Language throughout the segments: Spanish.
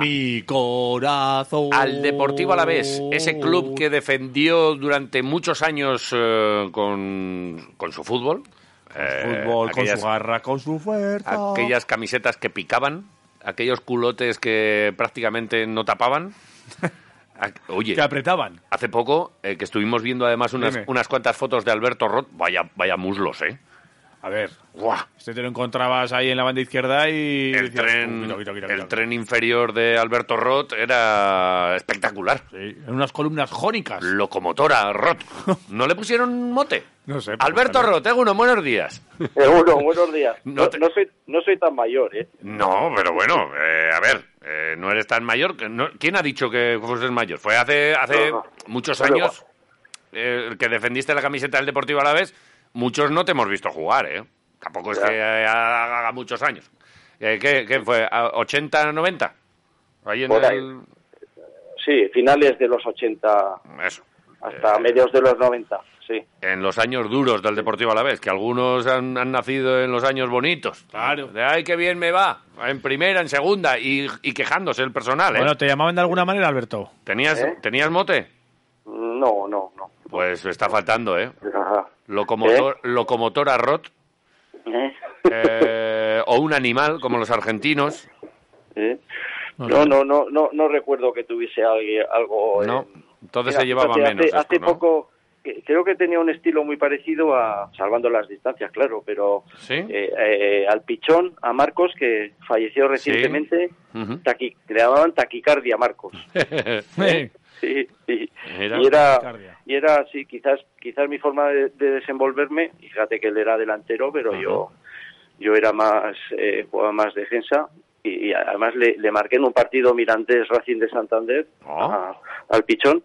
Mi corazón. Al Deportivo Alavés, ese club que defendió durante muchos años eh, con, con su fútbol. eh, Fútbol, con aquellas- su garra, con su fuerza. aquellas camisetas que picaban, aquellos culotes que prácticamente no tapaban. Oye, Que apretaban. hace poco eh, que estuvimos viendo además unas, unas cuantas fotos de Alberto Roth, vaya, vaya muslos, ¿eh? A ver, ¡Guau! este te lo encontrabas ahí en la banda izquierda y... El decías, tren, inferior de Alberto Roth era espectacular. Sí, en unas columnas jónicas. Locomotora Roth. ¿No le pusieron mote? No sé. Alberto pregúntale. Roth, tengo uno, buenos días. Seguro, buenos días. No No, te- no soy, no soy tan mayor, ¿eh? No, pero bueno, eh, a ver, eh, no eres tan mayor. que no- ¿Quién ha dicho que fueses mayor? Fue hace, hace No, no. muchos Pero años eh, que defendiste la camiseta del Deportivo Alavés. Muchos no te hemos visto jugar, ¿eh? Tampoco es Ya. que eh, haga muchos años. Eh, ¿qué, qué fue? ¿A ¿80, 90? Ahí en el... Sí, finales de los 80 Eso. hasta Eh, mediados de los 90, sí. en los años duros del Deportivo Alavés, que algunos han, han nacido en los años bonitos. Claro. De ay, qué bien me va, en primera, en segunda, y, y quejándose el personal, ¿eh? Bueno, ¿te llamaban de alguna manera, Alberto? ¿Tenías, ¿Eh? ¿Tenías mote? No, no, no. Pues está faltando, ¿eh? Ajá. Locomotor, Locomotora Rot, ¿Eh? eh, o un animal, como los argentinos. ¿Eh? No, no, no, no, no recuerdo que tuviese alguien- algo. eh, No, entonces se llevaba menos Hace, esto, hace ¿no? poco, creo que tenía un estilo muy parecido a, salvando las distancias, claro, pero ¿Sí? eh, eh, al pichón, a Marcos, que falleció recientemente, Ujú. taqui- le llamaban taquicardia Marcos. Eh, Sí, sí. Era y era y era sí quizás quizás mi forma de, de desenvolverme fíjate que él era delantero pero Ajá. yo yo era más eh, jugaba más defensa y, y además le, le marqué en un partido Mirandés Racing de Santander Oh. a- al pichón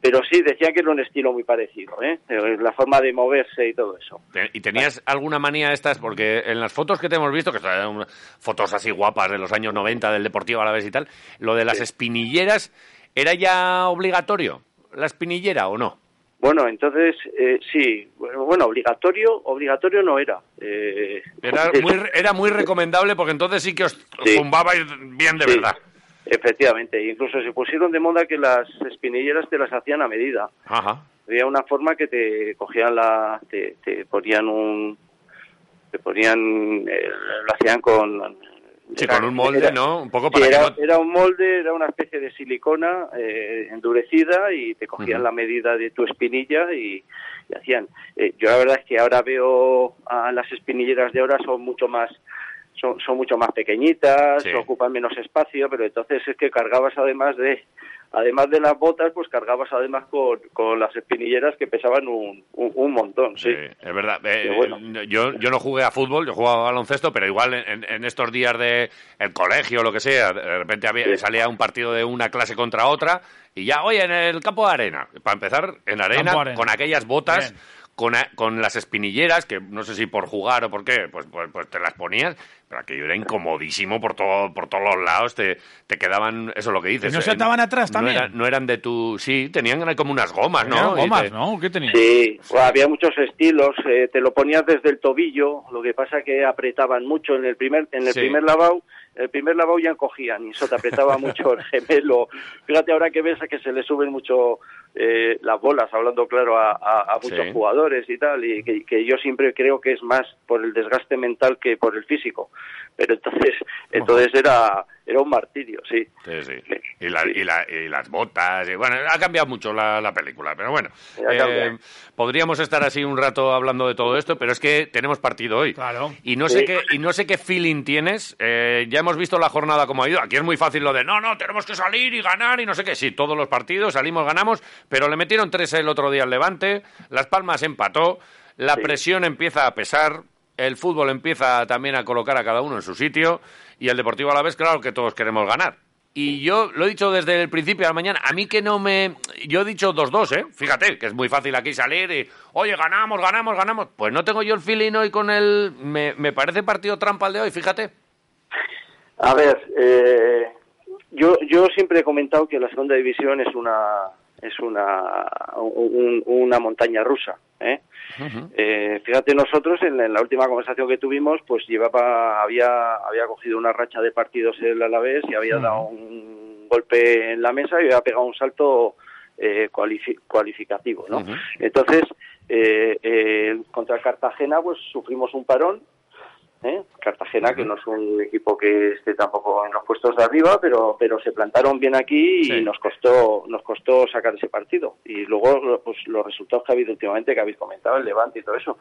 pero sí decía que era un estilo muy parecido ¿eh? Eh, la forma de moverse y todo eso ¿Y tenías alguna manía de estas? Porque en las fotos que te hemos visto, que son fotos así guapas de los años 90 del Deportivo Alavés y tal, lo de las espinilleras, ¿era ya obligatorio? ¿La espinillera o no? bueno entonces eh, sí bueno obligatorio obligatorio no era eh, Era muy, era muy recomendable porque entonces sí que os Sí. zumbabais bien de Sí, verdad. Efectivamente, incluso se pusieron de moda que las espinilleras te las hacían a medida. Ajá. Había una forma que te cogían la, te, te ponían un, te ponían, eh, lo hacían con, Sí, era- con un molde, era- ¿no? Un poco sí, para que era, no... era un molde, era una especie de silicona eh, endurecida y te cogían la medida de tu espinilla y, y hacían. eh, yo la verdad es que ahora veo a las espinilleras de ahora son mucho más son, son mucho más pequeñitas, Sí. ocupan menos espacio, pero entonces es que cargabas además de además de las botas, pues cargabas además con, con las espinilleras que pesaban un, un, un montón, sí. Sí, es verdad. Eh, bueno. yo, yo no jugué a fútbol, yo jugaba a baloncesto, pero igual en, en estos días de el colegio o lo que sea, de repente había, Sí. salía un partido de una clase contra otra y ya, oye, en el campo de arena. Para empezar, en arena, con aquellas botas, Bien. con, a- con las espinilleras, que no sé si por jugar o por qué, pues, pues, pues te las ponías, pero aquello era incomodísimo por, todo, por todos los lados, te, te quedaban, eso es lo que dices. ¿Y no eh, se ataban atrás no también? eran- no eran de tu... Sí, tenían como unas gomas, ¿no? Eran gomas, te- ¿no? ¿Qué tenía? Sí, bueno, había muchos estilos. eh, te lo ponías desde el tobillo, lo que pasa que apretaban mucho en el primer en el Sí. primer lavado. El primer lavado ya encogían y eso te apretaba mucho el gemelo. Fíjate ahora que ves a que se le suben mucho eh, las bolas, hablando claro a, a- a muchos Sí. jugadores y tal, y que, que yo siempre creo que es más por el desgaste mental que por el físico. Pero entonces, entonces era era un martirio, sí. Sí, sí. Sí. Y, la- Sí. y la- y las botas. y bueno, ha cambiado mucho la, la película, pero bueno. Eh, podríamos estar así un rato hablando de todo esto, pero es que tenemos partido hoy. Claro. Y no sé Sí. qué y no sé qué feeling tienes. eh, ya hemos visto la jornada como ha ido. Aquí es muy fácil lo de no, no, tenemos que salir y ganar y no sé qué. Sí, todos los partidos salimos, ganamos, pero le metieron tres el otro día al Levante. Las Palmas empató. La Sí. presión empieza a pesar. El fútbol empieza también a colocar a cada uno en su sitio. Y el Deportivo a la vez, claro que todos queremos ganar. Y yo lo he dicho desde el principio de la mañana, a mí que no me... Yo he dicho 2-2, ¿eh? Fíjate, que es muy fácil aquí salir y, oye, ganamos, ganamos, ganamos. Pues no tengo yo el feeling hoy con el... Me, me parece partido trampa el de hoy, fíjate. A ver, eh, yo yo siempre he comentado que la segunda división es una es una un- una montaña rusa. ¿Eh? Eh, fíjate nosotros en, la última conversación que tuvimos, pues llevaba había había cogido una racha de partidos el Alavés y había dado un golpe en la mesa y había pegado un salto eh, cualificativo, ¿no? Entonces contra Cartagena pues sufrimos un parón ¿eh? Cartagena, que no es un equipo que esté tampoco en los puestos de arriba, pero pero se plantaron bien aquí y nos costó nos costó sacar ese partido. Y luego pues los resultados que ha habido últimamente, que habéis comentado, el Levante y todo eso.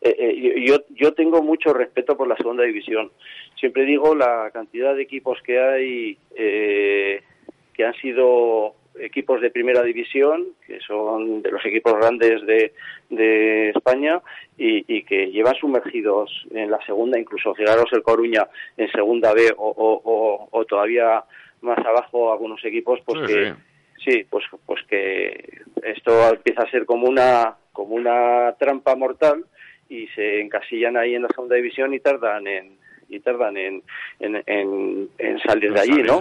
Eh, eh, yo, yo tengo mucho respeto por la segunda división. Siempre digo la cantidad de equipos que hay que han sido equipos de primera división, que son de los equipos grandes de, de España y, que llevan sumergidos en la segunda, incluso fijaros el Coruña en segunda B o, o, todavía más abajo algunos equipos, pues que sí. pues pues que esto empieza a ser como una como una trampa mortal y se encasillan ahí en la segunda división y tardan en y tardan en, en, en, salir de allí, ¿no?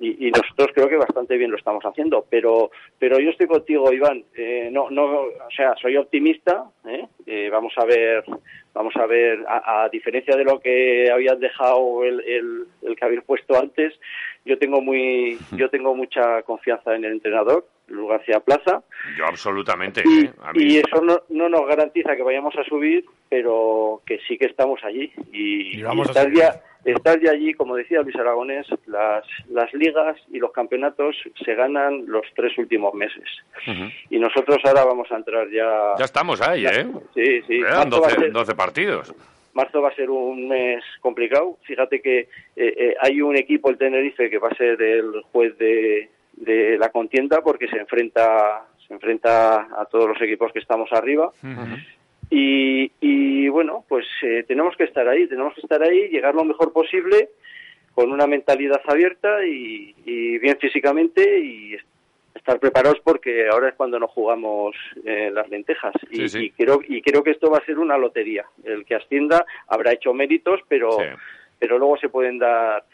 Y, nosotros creo que bastante bien lo estamos haciendo, pero pero yo estoy contigo, Iván. Eh, no, no, o sea, soy optimista. ¿eh? Eh, vamos a ver, vamos a ver, a, diferencia de lo que habías dejado el, el, el que habéis puesto antes, yo tengo muy, yo tengo mucha confianza en el entrenador. Luis García Plaza. Yo absolutamente. Y, y eso no, no, nos garantiza que vayamos a subir, pero que sí que estamos allí. Y, estar, ya, estar ya allí, como decía Luis Aragonés, las, las ligas y los campeonatos se ganan los tres últimos meses. Y nosotros ahora vamos a entrar ya... Ya estamos ahí, ¿eh? Sí, sí. 12, 12 partidos marzo va a ser un mes complicado. Fíjate que eh, eh, hay un equipo, el Tenerife, que va a ser el juez de, de la contienda porque se enfrenta se enfrenta a todos los equipos que estamos arriba. Y, y, bueno pues eh, tenemos que estar ahí tenemos que estar ahí llegar lo mejor posible con una mentalidad abierta y, bien físicamente y estar preparados porque ahora es cuando nos jugamos eh, las lentejas. Y, creo y creo que esto va a ser una lotería. El que ascienda habrá hecho méritos pero pero luego se pueden dar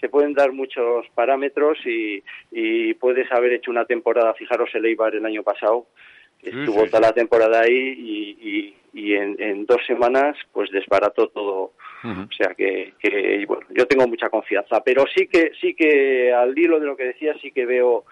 se pueden dar muchos parámetros y, y puedes haber hecho una temporada, fijaros el Eibar el año pasado, estuvo toda la temporada ahí y, y, en, en, dos semanas pues desbarató todo. O sea que, que, bueno, yo tengo mucha confianza, pero sí que sí que al hilo de lo que decía sí que veo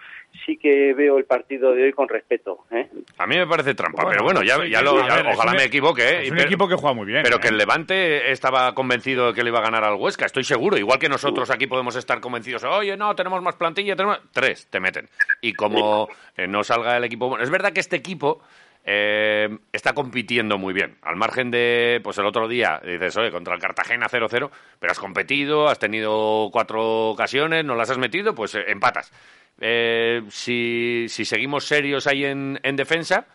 sí que veo el partido de hoy con respeto. ¿eh? A mí me parece trampa, pero bueno, ya, ya, lo, ojalá me equivoque. ¿eh? Es un equipo que juega muy bien. Pero que ¿eh? el Levante estaba convencido de que le iba a ganar al Huesca, estoy seguro. Igual que nosotros aquí podemos estar convencidos, oye, no, tenemos más plantilla, tenemos... Tres, te meten. Y como no salga el equipo... Bueno, es verdad que este equipo... está compitiendo muy bien. Al margen de, pues el otro día, dices, oye, contra el Cartagena 0-0, pero has competido, has tenido cuatro ocasiones, no las has metido, pues empatas. Eh, si, si, seguimos serios ahí en, en, defensa,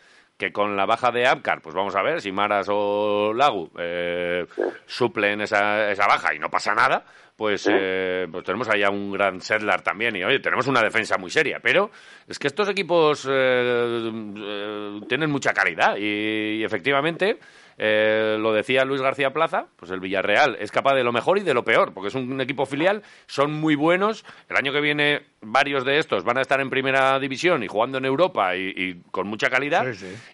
que con la baja de Abkar, pues vamos a ver si Maras o Lagu eh, suplen esa, esa baja y no pasa nada, pues, eh, pues tenemos allá un gran Sedlar también y oye, tenemos una defensa muy seria, pero es que estos equipos eh, eh, tienen mucha calidad y efectivamente eh, lo decía Luis García Plaza, pues el Villarreal es capaz de lo mejor y de lo peor, porque es un equipo filial, son muy buenos. El año que viene varios de estos van a estar en primera división y jugando en Europa y, con mucha calidad.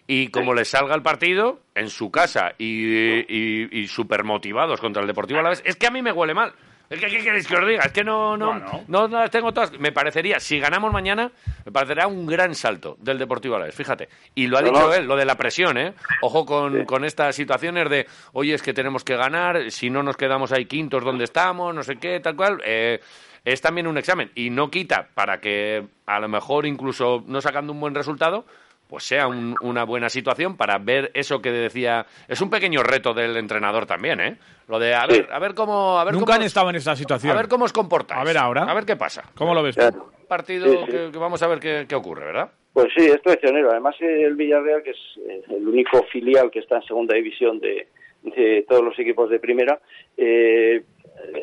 Y como les salga el partido en su casa y, y, motivados contra el Deportivo Alavés, es que a mí me huele mal. ¿Qué, ¿Qué, queréis que os diga? Es que no, no, no, las tengo todas. Me parecería, si ganamos mañana, me parecería un gran salto del Deportivo a la vez, fíjate. Y lo ha dicho él, lo de la presión, ¿eh? Ojo con, con estas situaciones de, oye, es que tenemos que ganar, si no nos quedamos ahí quintos donde estamos, no sé qué, tal cual. Eh, es también un examen y no quita para que a lo mejor incluso no sacando un buen resultado, pues sea una buena situación para ver eso que decía. Es un pequeño reto del entrenador también, ¿eh? Lo de a ver, a ver cómo. A ver Nunca han estado en esa situación. A ver cómo os comportáis. A ver ahora. A ver qué pasa. ¿Cómo lo ves? Partido Que, vamos a ver qué, ocurre, ¿verdad? Pues sí, es traicionero. Además, el Villarreal, que es eh, el único filial que está en segunda división de, de todos los equipos de primera, eh,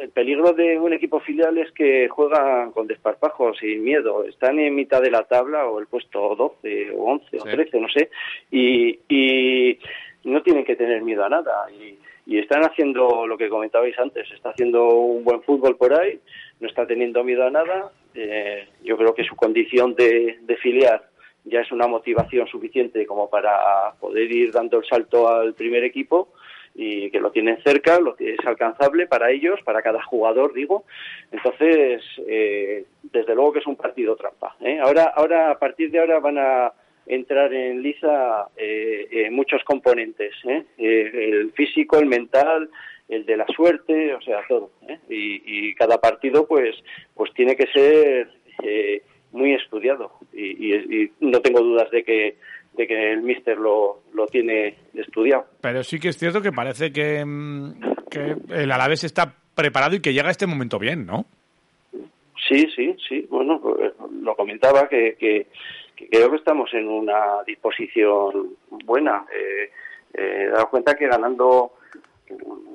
el peligro de un equipo filial es que juegan con desparpajos y miedo. Están en mitad de la tabla o el puesto 12 o 11 o 13, no sé, y, y no tienen que tener miedo a nada. Y, y están haciendo lo que comentabais antes, está haciendo un buen fútbol por ahí, no está teniendo miedo a nada. Eh, yo creo que su condición de, de filial ya es una motivación suficiente como para poder ir dando el salto al primer equipo y que lo tienen cerca, lo es alcanzable para ellos, para cada jugador, digo. Entonces, eh, desde luego que es un partido trampa. ¿eh? Ahora, ahora, a partir de ahora van a entrar en liza eh, muchos componentes, el físico, el mental, el de la suerte, o sea, todo. Y, y, cada partido, pues, pues tiene que ser muy estudiado y, no tengo dudas de que de que el míster lo, lo tiene estudiado. Pero sí que es cierto que parece que, mm, que el Alavés está preparado y que llega a este momento bien, ¿no? Sí, sí, sí. Bueno, pues, lo comentaba que, que, creo que estamos en una disposición buena. Eh, eh, he dado cuenta que ganando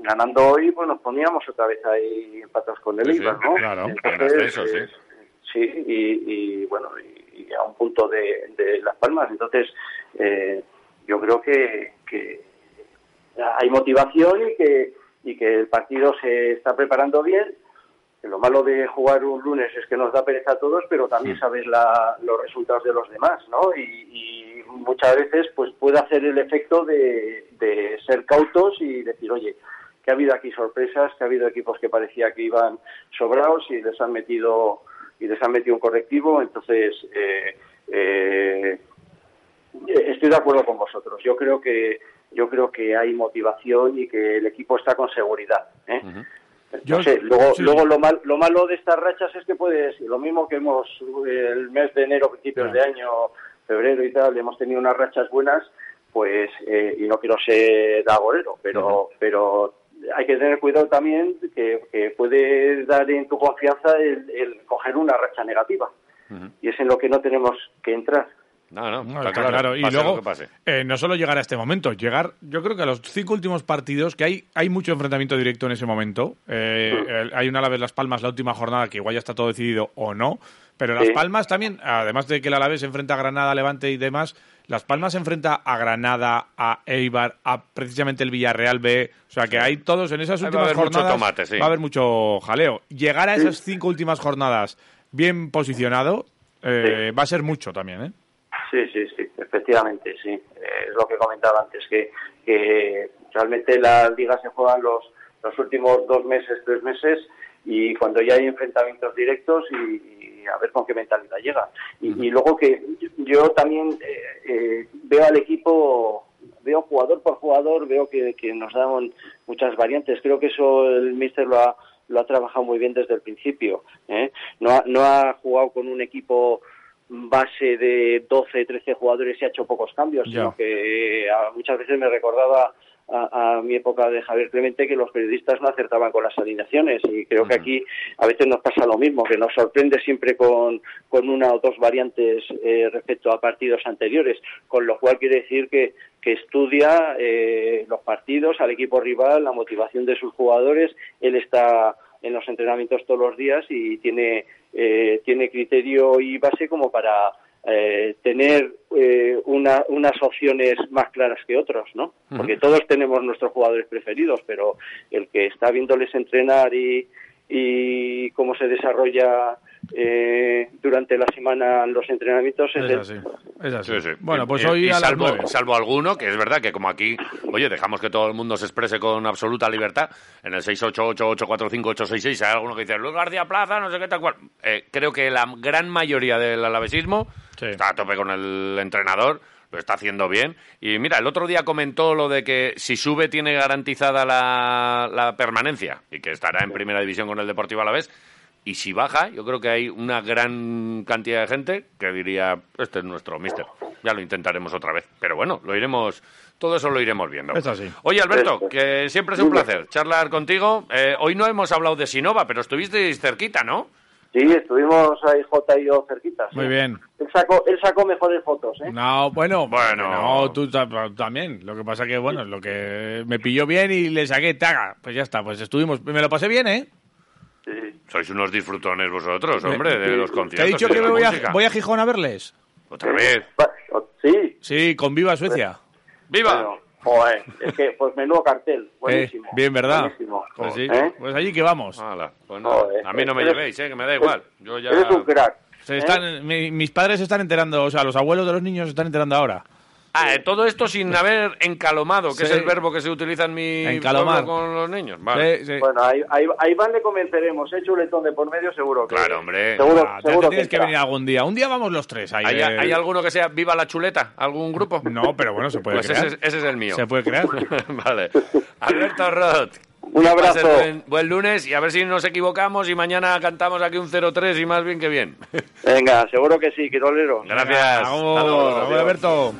ganando hoy, pues nos poníamos otra vez ahí empatados con el IVA, ¿no? Claro, eso, sí sí, y, bueno, y, a un punto de, Las Palmas. Entonces, eh, yo creo que, hay motivación y que, y que el partido se está preparando bien. lo malo de jugar un lunes es que nos da pereza a todos, pero también sabes los resultados de los demás, ¿no? Y, muchas veces pues puede hacer el efecto de, de ser cautos y decir, oye, que ha habido aquí sorpresas, que ha habido equipos que parecía que iban sobrados y les han metido y les han metido un correctivo, entonces eh, eh, estoy de acuerdo con vosotros. Yo creo que yo creo que hay motivación y que el equipo está con seguridad. ¿eh? luego, luego lo, mal, lo malo de estas rachas es que puedes, lo mismo que hemos el mes de enero, principios de año, febrero y tal, hemos tenido unas rachas buenas, pues, y no quiero ser agorero, pero, pero hay que tener cuidado también que, puede dar en tu confianza el, coger una racha negativa. Y es en lo que no tenemos que entrar. No, no, claro, Y luego, eh, no solo llegar a este momento, llegar, yo creo que a los cinco últimos partidos, que hay, hay mucho enfrentamiento directo en ese momento. Eh, hay una vez Las Palmas, la última jornada, que igual ya está todo decidido o no. Pero Las Palmas también, además de que el Alavés se enfrenta a Granada, Levante y demás, las Palmas se enfrenta a Granada, a Eibar, a precisamente el Villarreal B. O sea que hay todos en esas últimas jornadas. Va a haber mucho jaleo. Llegar a esas cinco últimas jornadas bien posicionado eh, va a ser mucho también, ¿eh? Sí, sí, sí, efectivamente, sí. Eh, es lo que comentaba antes, que, que realmente las ligas se juegan los, los últimos dos meses, tres meses, y cuando ya hay enfrentamientos directos y a ver con qué mentalidad llega. Y, luego que yo también eh, eh, veo al equipo, veo jugador por jugador, veo que, nos dan muchas variantes. Creo que eso el míster lo ha, lo ha trabajado muy bien desde el principio. ¿eh? No, ha, no ha jugado con un equipo base de 12, 13 jugadores y ha hecho pocos cambios, sino que muchas veces me recordaba a, mi época de Javier Clemente que los periodistas no acertaban con las alineaciones y creo que aquí a veces nos pasa lo mismo, que nos sorprende siempre con, con una o dos variantes eh, respecto a partidos anteriores, con lo cual quiere decir que, que estudia eh, los partidos al equipo rival, la motivación de sus jugadores, él está en los entrenamientos todos los días y tiene, eh, tiene criterio y base como para eh, tener eh, unas opciones más claras que otros, ¿no? Porque todos tenemos nuestros jugadores preferidos, pero el que está viéndoles entrenar y, y cómo se desarrolla eh, durante la semana los entrenamientos es, así. Es así. Bueno, pues hoy a salvo, salvo alguno, que es verdad que como aquí, oye, dejamos que todo el mundo se exprese con absoluta libertad, en el 688-845-866 hay alguno que dice Luis García Plaza, no sé qué tal cual. creo que la gran mayoría del alavesismo Está a tope con el entrenador, lo está haciendo bien. Y mira, el otro día comentó lo de que si sube tiene garantizada la, permanencia y que estará en primera división con el Deportivo a la vez. Y si baja, yo creo que hay una gran cantidad de gente que diría, este es nuestro mister. Ya lo intentaremos otra vez. Pero bueno, lo iremos, todo eso lo iremos viendo. Es así. Oye, Alberto, que siempre es un placer charlar contigo. Eh, hoy no hemos hablado de Sinova, pero estuvisteis cerquita, ¿no? Sí, estuvimos ahí J y yo cerquitas. Muy bien. Él sacó, él sacó mejores fotos, ¿eh? No, bueno, bueno. No, tú también. Lo que pasa que, bueno, lo que me pilló bien y le saqué taga. Pues ya está, pues estuvimos. Me lo pasé bien, ¿eh? Sí. Sois unos disfrutones vosotros, hombre, de los conciertos. ¿Te he dicho que voy a, voy a Gijón a verles? ¿Otra vez? Sí. Sí, con Viva Suecia. ¡Viva! Joder, es que, pues menudo cartel, eh, buenísimo. bien, ¿verdad? Buenísimo. Pues, sí, ¿Eh? pues allí que vamos. pues a mí no me llevéis, ¿eh? que me da igual. Yo ya... Eres un crack. Se están, mis padres se están enterando, o sea, los abuelos de los niños se están enterando ahora. Ah, eh, todo esto sin haber encalomado, que es el verbo que se utiliza en mi Encalomar. con los niños. Vale. Bueno, ahí, ahí, van le convenceremos. He chuletón de por medio, seguro que. Claro, hombre. Seguro, ah, seguro tienes que, venir algún día. Un día vamos los tres. Ahí, ¿Hay, ¿Hay, alguno que sea Viva la Chuleta? ¿Algún grupo? No, pero bueno, se puede pues crear. Ese, ese, es el mío. Se puede crear. vale. Alberto Roth. Un abrazo. Buen, lunes y a ver si nos equivocamos y mañana cantamos aquí un 0-3 y más bien que bien. Venga, seguro que sí, Quirolero. Gracias. Vamos, Alberto.